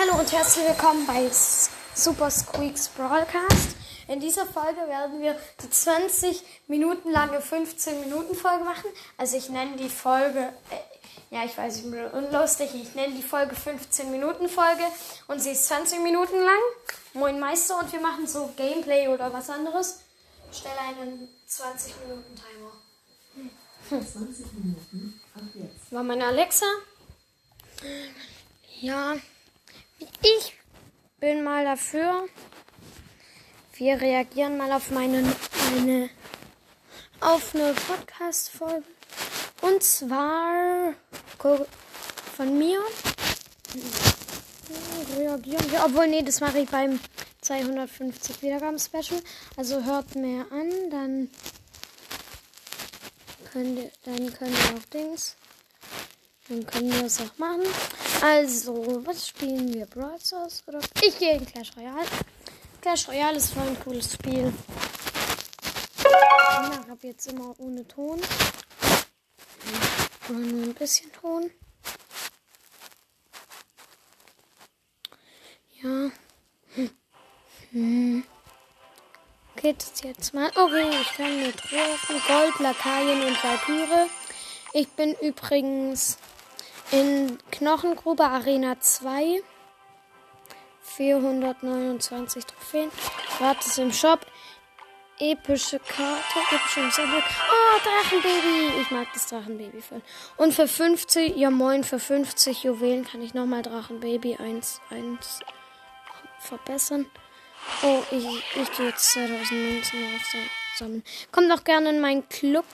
Hallo und herzlich willkommen bei Super Squeaks Broadcast. In dieser Folge werden wir die 20 Minuten lange 15 Minuten Folge machen. Also ich nenne die Folge, äh, ja ich weiß, ich bin unlustig, ich nenne die Folge 15 Minuten Folge und sie ist 20 Minuten lang. Moin Meister und wir machen so Gameplay oder was anderes. Stelle einen 20 Minuten Timer. Hm. 20 Minuten, ab jetzt. War meine Alexa? Ja, ich bin mal dafür. Wir reagieren mal auf meine, meine auf eine Podcast-Folge. Und zwar von mir. Reagieren wir. Obwohl, nee, das mache ich beim 250 Wiedergaben-Special. Also hört mehr an, dann könnt ihr, dann könnt ihr auch Dings. Dann können wir es auch machen. Also, was spielen wir? Brawl Stars oder? Ich gehe in Clash Royale. Clash Royale ist voll ein cooles Spiel. Ich habe jetzt immer ohne Ton. Oder nur ein bisschen Ton. Ja. Hm. Geht es jetzt mal? Okay, ich kann mit Trophäen, Gold, Lakaien und Valkyrie. Ich bin übrigens in Knochengrube Arena 2. 429 Trophäen. Gratis im Shop. Epische Karte. Epische Sammel. Oh, Drachenbaby. Ich mag das Drachenbaby voll. Und für 50, ja moin, für 50 Juwelen kann ich nochmal Drachenbaby 1, 1 verbessern. Oh, ich, ich tue jetzt 2019 aufsammeln. Kommt auch gerne in meinen Club.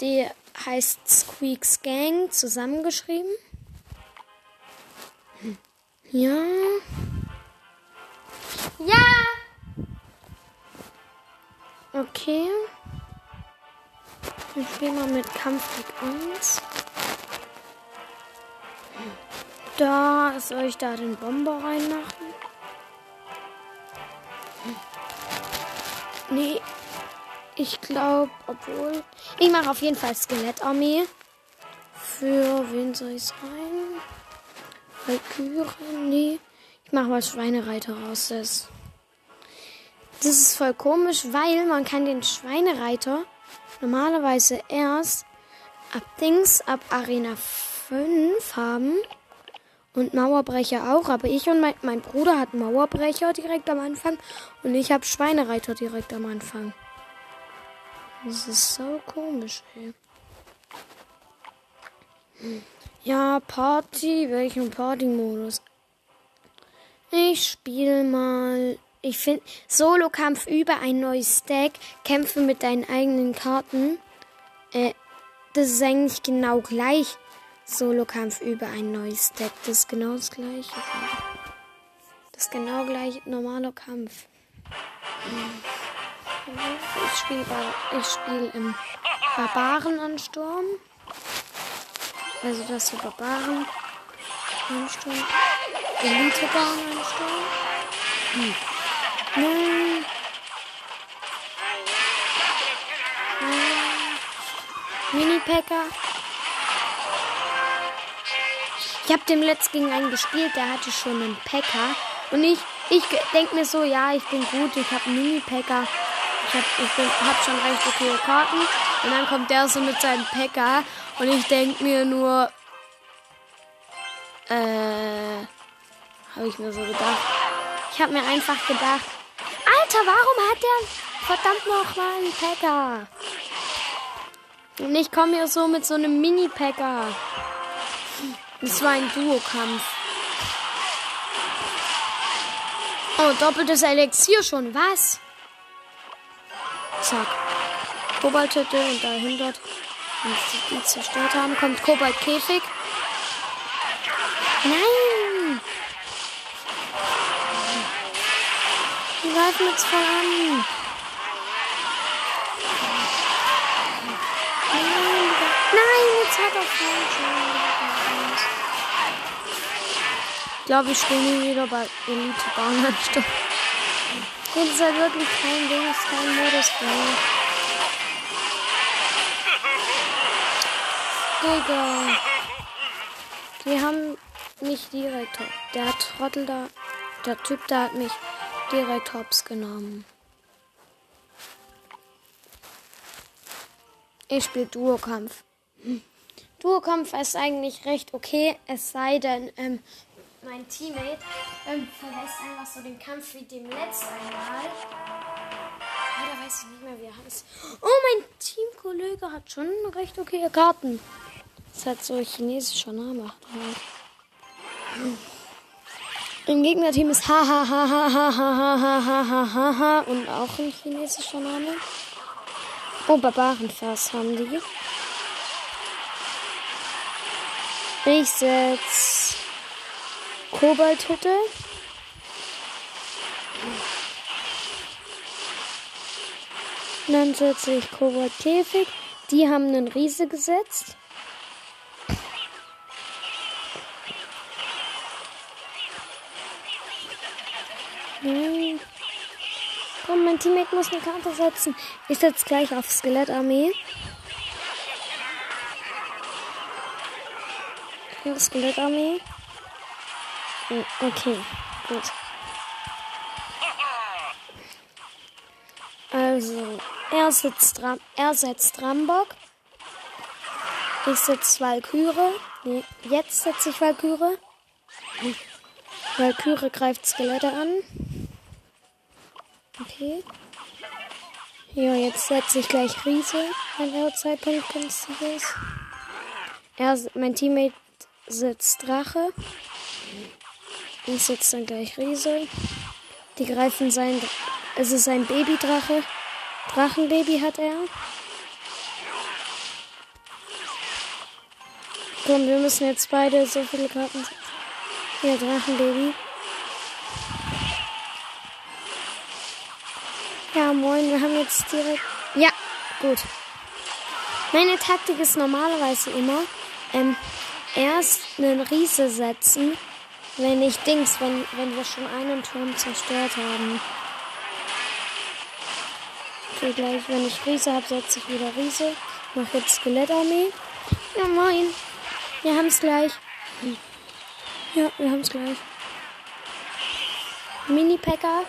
Der heißt Squeaks Gang zusammengeschrieben. Ja. Ja. Okay. Ich spiele mal mit Kampfgeek 1. Da soll ich da den Bomber reinmachen? Nee. Ich glaube, obwohl. Ich mache auf jeden Fall Skelettarmee. Für wen soll ich es rein? Valkyrie? Nee. Ich mache mal Schweinereiter raus. Das. das ist voll komisch, weil man kann den Schweinereiter normalerweise erst ab Dings, ab Arena 5 haben. Und Mauerbrecher auch. Aber ich und mein, mein Bruder hat Mauerbrecher direkt am Anfang. Und ich habe Schweinereiter direkt am Anfang. Das ist so komisch, ey. Ja, Party. Welchen Party-Modus? Ich spiele mal. Ich finde Solo-Kampf über ein neues Stack. Kämpfe mit deinen eigenen Karten. Äh, das ist eigentlich genau gleich. Solo-Kampf über ein neues Stack. Das ist genau das gleiche. Das ist genau gleich normaler Kampf. Ich spiele ich spiel im Barbarenansturm. Also das hier Barbaren. Ansturm. Elite-Baren Ansturm. Hm. Nein. Mini-Packer. Ich habe dem Letzt gegen einen gespielt, der hatte schon einen Packer. Und ich, ich denke mir so, ja, ich bin gut, ich habe einen Mini-Packer. Ich habe hab schon recht okay Karten. Und dann kommt der so mit seinem Packer. Und ich denke mir nur, äh, habe ich mir so gedacht. Ich habe mir einfach gedacht, Alter, warum hat der verdammt noch mal einen Packer? Und ich komme hier so mit so einem Mini-Packer. Das war ein Duo-Kampf. Oh, doppeltes Elixier schon. Was? Zack. Kobalthütte und dahinter, wenn sie die zerstört haben, kommt Kobaltkäfig. Nein! Die greifen jetzt voll an. Nein, jetzt hat er falsch glaube, ich stehe nie wieder bei Elite Bahnanstalt. Hier ist halt wirklich kein Ding, ist kein Modus drin. Digga. Wir haben mich direkt. Der Trottel da, der Typ da hat mich direkt hops genommen. Ich spiele Duo-Kampf. Duo-Kampf ist eigentlich recht okay, es sei denn, ähm, mein Teammate ähm, verlässt einfach so den Kampf wie dem letzten Mal. Leider weiß ich nicht mehr, wie er heißt. Oh, mein Teamkollege hat schon recht okay Karten. Das hat so chinesischer Name. Im Gegnerteam ist ha ha ha ha ha ha ha ha ha ha ha und auch ein chinesischer Name. Oh, Barbarenfass haben die. Ich setz Kobalthütte. Dann setze ich Kobalt-Käfig. Die haben einen Riese gesetzt. Nein. Komm, mein Teammate muss eine Karte setzen. Ich setze gleich auf Skelettarmee. Skelettarmee. Hm, okay, gut. Also, er sitzt er setzt Rambock. Ich setze Valkyrie. Nee, jetzt setze ich Valkyrie. Valkyrie greift Skelette an. Okay. Ja, jetzt setze ich gleich Riese, wenn der Zeitpunkt günstig ist. Er, mein Teammate sitzt Drache. Ich setze dann gleich Riese. Die greifen sein. Es ist ein Babydrache. Drachenbaby hat er. Komm, wir müssen jetzt beide so viele Karten setzen. Hier, Drachenbaby. Ja, moin, wir haben jetzt direkt. Ja, gut. Meine Taktik ist normalerweise immer, ähm, erst einen Riese setzen, wenn ich Dings, wenn, wenn wir schon einen Turm zerstört haben. Okay, gleich, wenn ich Riese habe, setze ich wieder Riese. Mach jetzt Skelettarmee. Ja, moin. Wir haben es gleich. Ja, wir haben es gleich. Mini-Packer.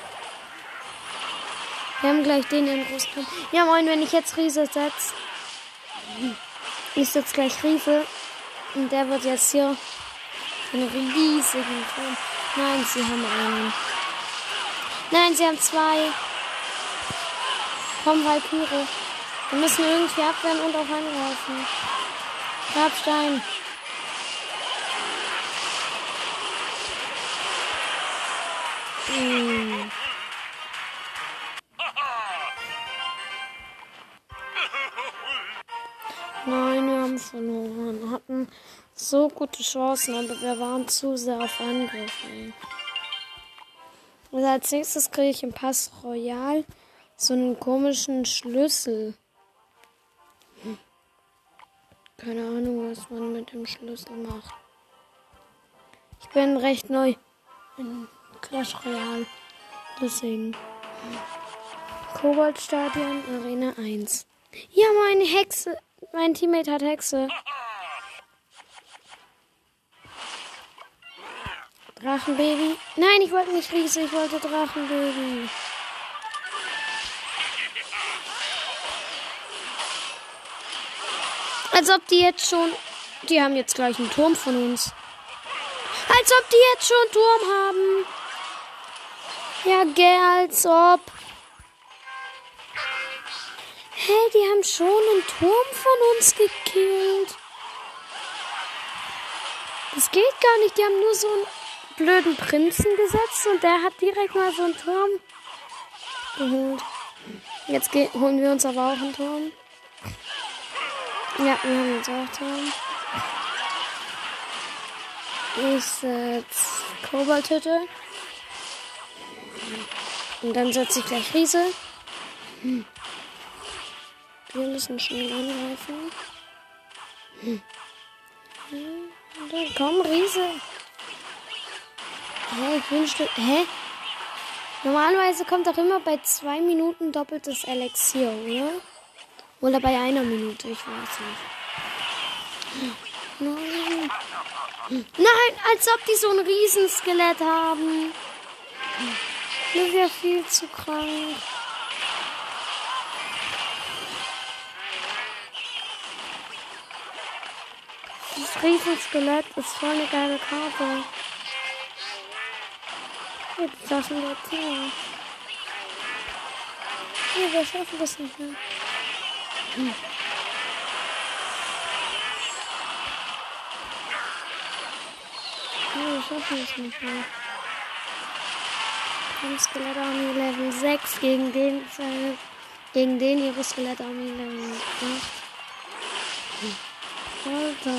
Wir haben gleich den in großen. Ja, moin, wenn ich jetzt Riese setze. Ich setze gleich Riese. Und der wird jetzt hier einen riesigen Turm. Nein, sie haben einen. Nein, sie haben zwei. Komm, Valkyrie. Wir müssen irgendwie abwehren und auch angreifen. Grabstein. Hm. Nein, wir haben verloren. Hatten so gute Chancen, aber wir waren zu sehr auf Angriff. Und als nächstes kriege ich im Pass Royal so einen komischen Schlüssel. Keine Ahnung, was man mit dem Schlüssel macht. Ich bin recht neu in Clash Royale. Deswegen. Koboldstadion Arena 1. Ja, meine Hexe. Mein Teammate hat Hexe. Drachenbaby. Nein, ich wollte nicht Riese, ich wollte Drachenbaby. Als ob die jetzt schon. Die haben jetzt gleich einen Turm von uns. Als ob die jetzt schon einen Turm haben. Ja, gell, als ob. Hey, die haben schon einen Turm von uns gekillt. Das geht gar nicht. Die haben nur so einen blöden Prinzen gesetzt und der hat direkt mal so einen Turm geholt. Jetzt holen wir uns aber auch einen Turm. Ja, wir haben jetzt auch Turm. Ich setze Kobalthütte. Und dann setze ich gleich Riese. Wir müssen schnell angreifen. Dann komm, Riese. Hä, ich wünschte. Hä? Normalerweise kommt doch immer bei zwei Minuten doppeltes Elixier, oder? Oder bei einer Minute, ich weiß nicht. Nein. Nein, als ob die so ein Riesenskelett haben. Das wäre viel zu krank. Das Riesenskelett ist voll eine geile Karte. Jetzt schaffen wir Zimmer. Nee, wir schaffen das nicht mehr. Hm. Nee, wir schaffen das nicht mehr. Komm, Skelettarmee Level 6 gegen den, äh, gegen den ihre Skelettarmee Level 8. Alter.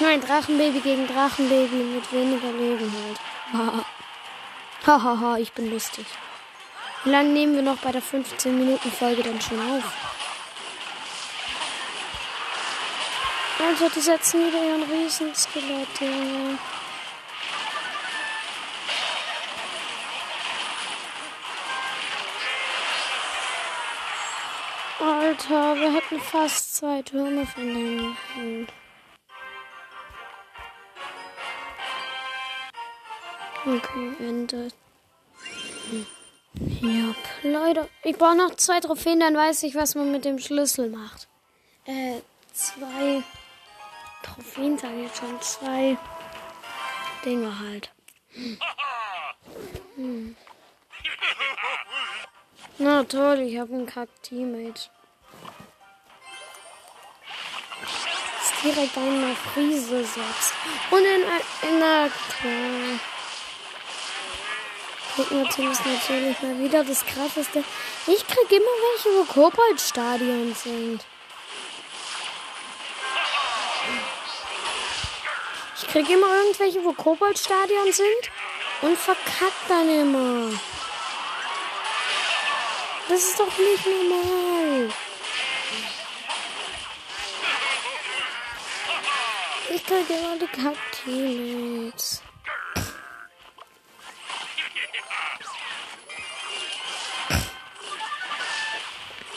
Nein, Drachenbaby gegen Drachenbaby mit weniger Leben halt. Hahaha, ich bin lustig. Wie lange nehmen wir noch bei der 15 Minuten Folge dann schon auf? Also, die setzen wieder ihren Riesenskelett, Junge. Alter, wir hätten fast zwei Türme von denen. Okay, Ende. Ja, Leute, ich brauche noch zwei Trophäen, dann weiß ich, was man mit dem Schlüssel macht. Äh, zwei Trophäen, sage ich schon. Zwei Dinge halt. Hm. Na toll, ich habe einen Kack-Teammate. Direkt einmal Friese sagst. Und in, in der. Gegnerteam ist natürlich mal wieder das krasseste. Ich krieg immer welche, wo Kobold-Stadion sind. Ich krieg immer irgendwelche, wo Kobold-Stadion sind und verkackt dann immer. Das ist doch nicht normal. Ich krieg immer die Kack-Teammates.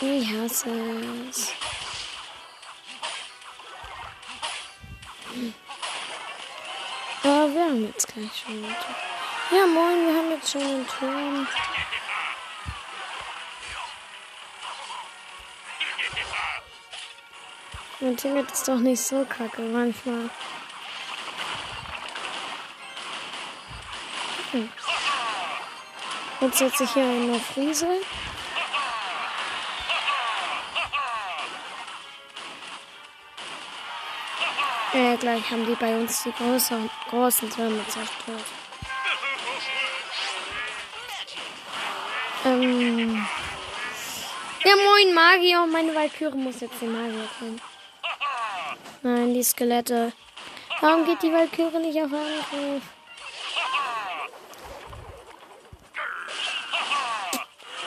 Ich hasse es. Aber wir haben jetzt gleich schon. Ja, moin, wir haben jetzt schon einen Turm. Mein Teammate ist doch nicht so kacke manchmal. Hm. Jetzt setze ich hier einen auf Friese. Äh, gleich haben die bei uns die großen, großen Türme zerstört. Ähm. Ja, moin Magier. Meine Walküre muss jetzt den Magier kommen. Nein, die Skelette. Warum geht die Walküre nicht auf Angriff?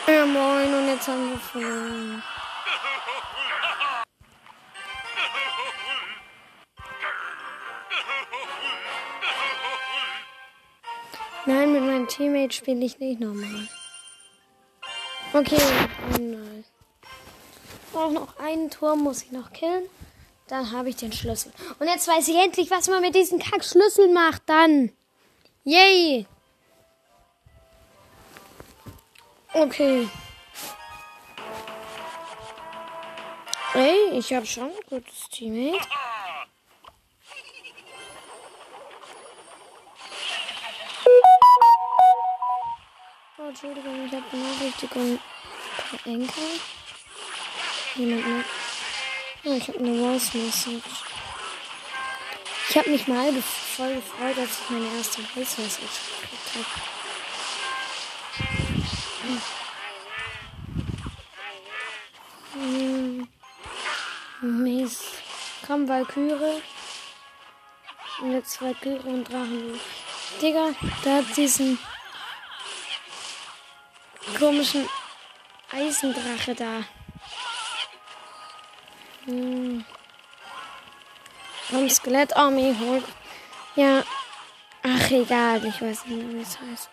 Ja, moin. Und jetzt haben wir verloren. Nein, mit meinem Teammate spiele ich nicht nochmal. Okay, einmal. Auch noch einen Turm muss ich noch killen. Dann habe ich den Schlüssel. Und jetzt weiß ich endlich, was man mit diesen Kack-Schlüsseln macht. Dann. Yay. Okay. Ey, ich habe schon ein gutes Teammate. Oh, Entschuldigung, ich habe Benachrichtigung per Enkel. Jemand mit. Oh, ich habe eine Voice Message. Ich habe mich mal voll gefreut, als ich meine erste Voice Message gekriegt habe. Hm. Mist. Komm, Valkyrie. Und jetzt Valkyrie und Drachen. Digga, da hat diesen komischen Eisendrache da. Hm. Komm, Skelettarmee holt. Ja. Ach, egal. Ich weiß nicht wie es heißt.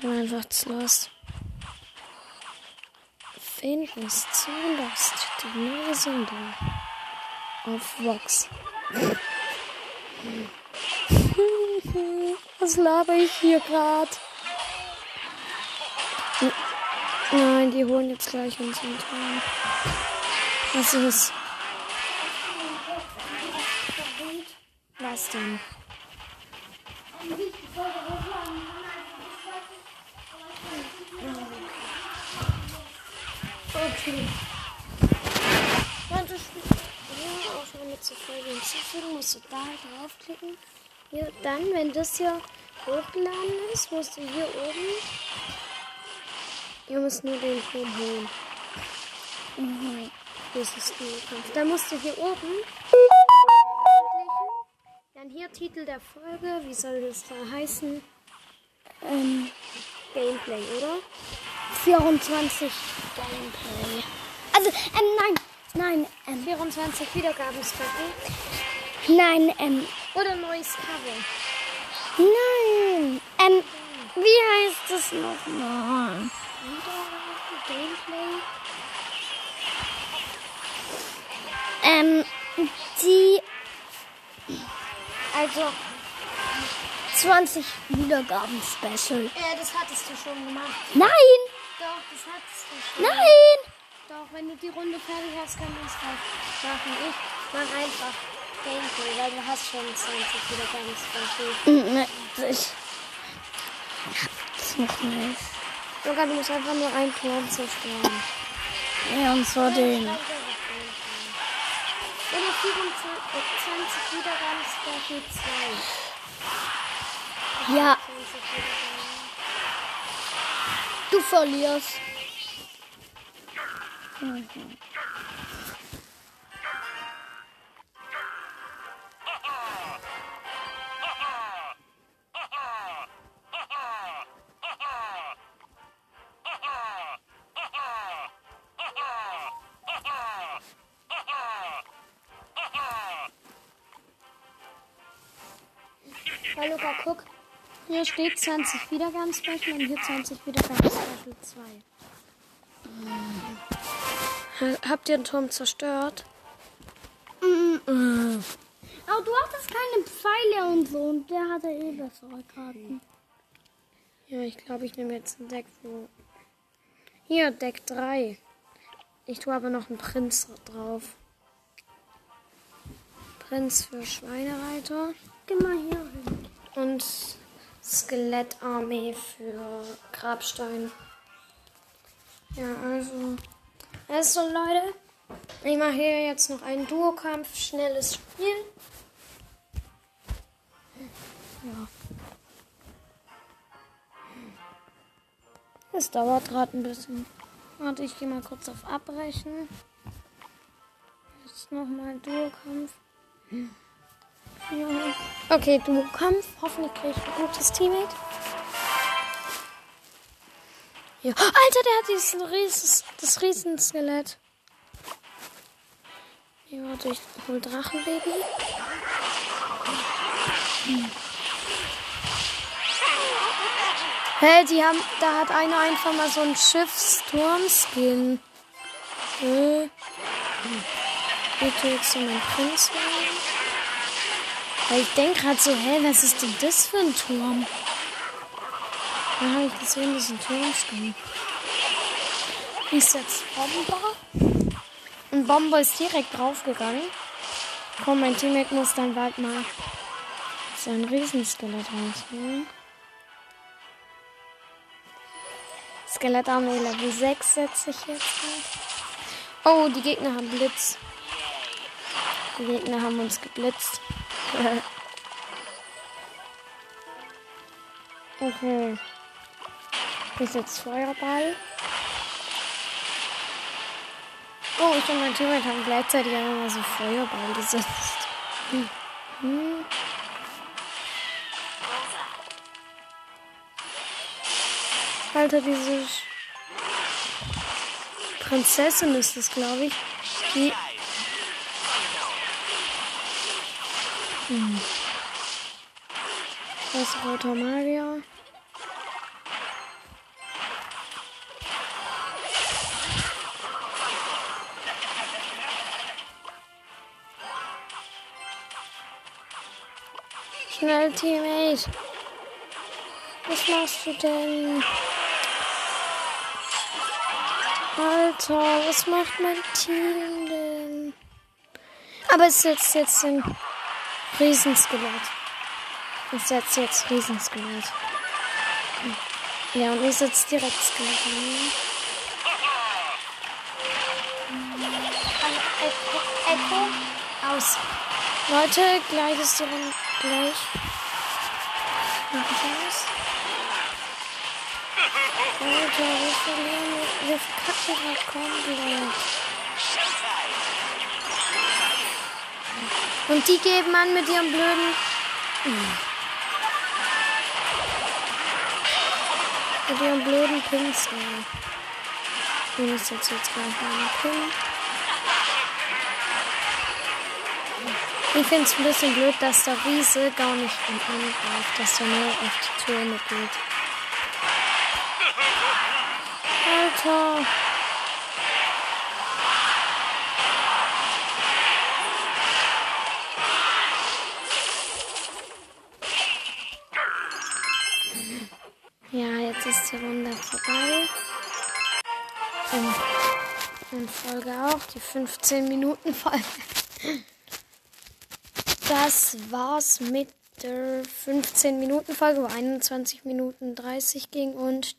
Bin einfach zu los. finden ist zu lost. Die neue Sendung auf Vox. Was laber ich hier gerade? Nein, die holen jetzt gleich unseren Turm. Was ist? Was denn? Okay. Warte, ja, mit zur Folge hinzufügen, musst du da draufklicken. Hier, dann, wenn das hier hochgeladen ist, musst du hier oben. Ihr müsst nur den Turm holen. Mhm. Das ist die Dann musst du hier oben. Dann hier Titel der Folge. Wie soll das da heißen? Ähm, Gameplay, oder? 24 Gameplay. Also, ähm, nein, nein, ähm, 24 Wiedergabensflächen. Nein, ähm. Oder neues Cover. Nein, ähm, wie heißt es nochmal? Gameplay. Ähm, die. Also. 20 Wiedergaben Special. Äh, das hattest du schon gemacht. Nein! Doch, das hattest du schon. Nein! Doch, wenn du die Runde fertig hast, kann man es halt machen. Ich mach einfach Gameplay, weil du hast schon 20 Wiedergaben Special. Ne, ich. hab's noch nicht. Sogar du musst einfach nur ein Turm zerstören. Ja, und zwar den. Oder 24 Wiedergaben Special 2. Ja, 20 Wiedergaben. du verlierst. Weil steht 20 Wiedergaben Special und hier 20 Wiedergaben Special 2. Habt ihr den Turm zerstört? Aber du hattest keine Pfeile und so und der hatte eh bessere Karten. Ja, ich glaube, ich nehme jetzt ein Deck, wo. Hier, Deck 3. Ich tue aber noch einen Prinz drauf. Prinz für Schweinereiter. Geh mal hier hin. Und Skelettarmee für Grabstein. Ja, also. Also, Leute. Ich mache hier jetzt noch einen Duokampf. Schnelles Spiel. Ja. Es dauert gerade ein bisschen. Warte, ich gehe mal kurz auf Abbrechen. Jetzt nochmal Duokampf. Okay, Duokampf. Hoffentlich kriege ich ein gutes Teammate. Ja. Alter, der hat dieses Ries das Riesenskelett. Ja, warte, ich hol Drachenbaby. Hä, hey, die haben. Da hat einer einfach mal so einen Schiffsturm-Skin. Hä? Wie tue jetzt so mein Prinz? Weil ich denke gerade so, hä, was ist denn das für ein Turm? Da habe ich gesehen, das ist ein Turmskin. Ich setze Bomber. Und Bomber ist direkt draufgegangen. Komm, mein Teammate muss dann bald mal sein Riesenskelett rausholen. Skelettarmee Level 6 setze ich jetzt. Oh, die Gegner haben Blitz. Die Gegner haben uns geblitzt. okay. Ich setze Feuerball. Oh, ich und mein Teammate haben gleichzeitig einfach mal so Feuerball gesetzt. Hm. Hm. Alter, diese Prinzessin ist das, glaube ich. Die. Hm. Das ist roter Magier. Schnell, Teammate. Was machst du denn? Alter, was macht mein Team denn? Aber es sitzt jetzt den Riesenskelett. Es setzt jetzt Riesenskelett. Ja, und ihr setzt direkt Skelett an. Echo, Echo. Aus. Leute, gleich ist die Runde. Gleich. Mach ich aus. Alter, wir verlieren. Wir verkacken halt komplett. Und die geben an mit ihrem blöden. Mit ihrem blöden Pins an. Ich muss jetzt jetzt gleich einen Pin. Ich finde es ein bisschen blöd, dass der Riese gar nicht im angreift, dass er nur auf die Türme geht. Alter. Ist die Runde vorbei. In Folge auch, die 15 Minuten Folge. Das war's mit der 15 Minuten Folge, wo 21 Minuten 30 ging und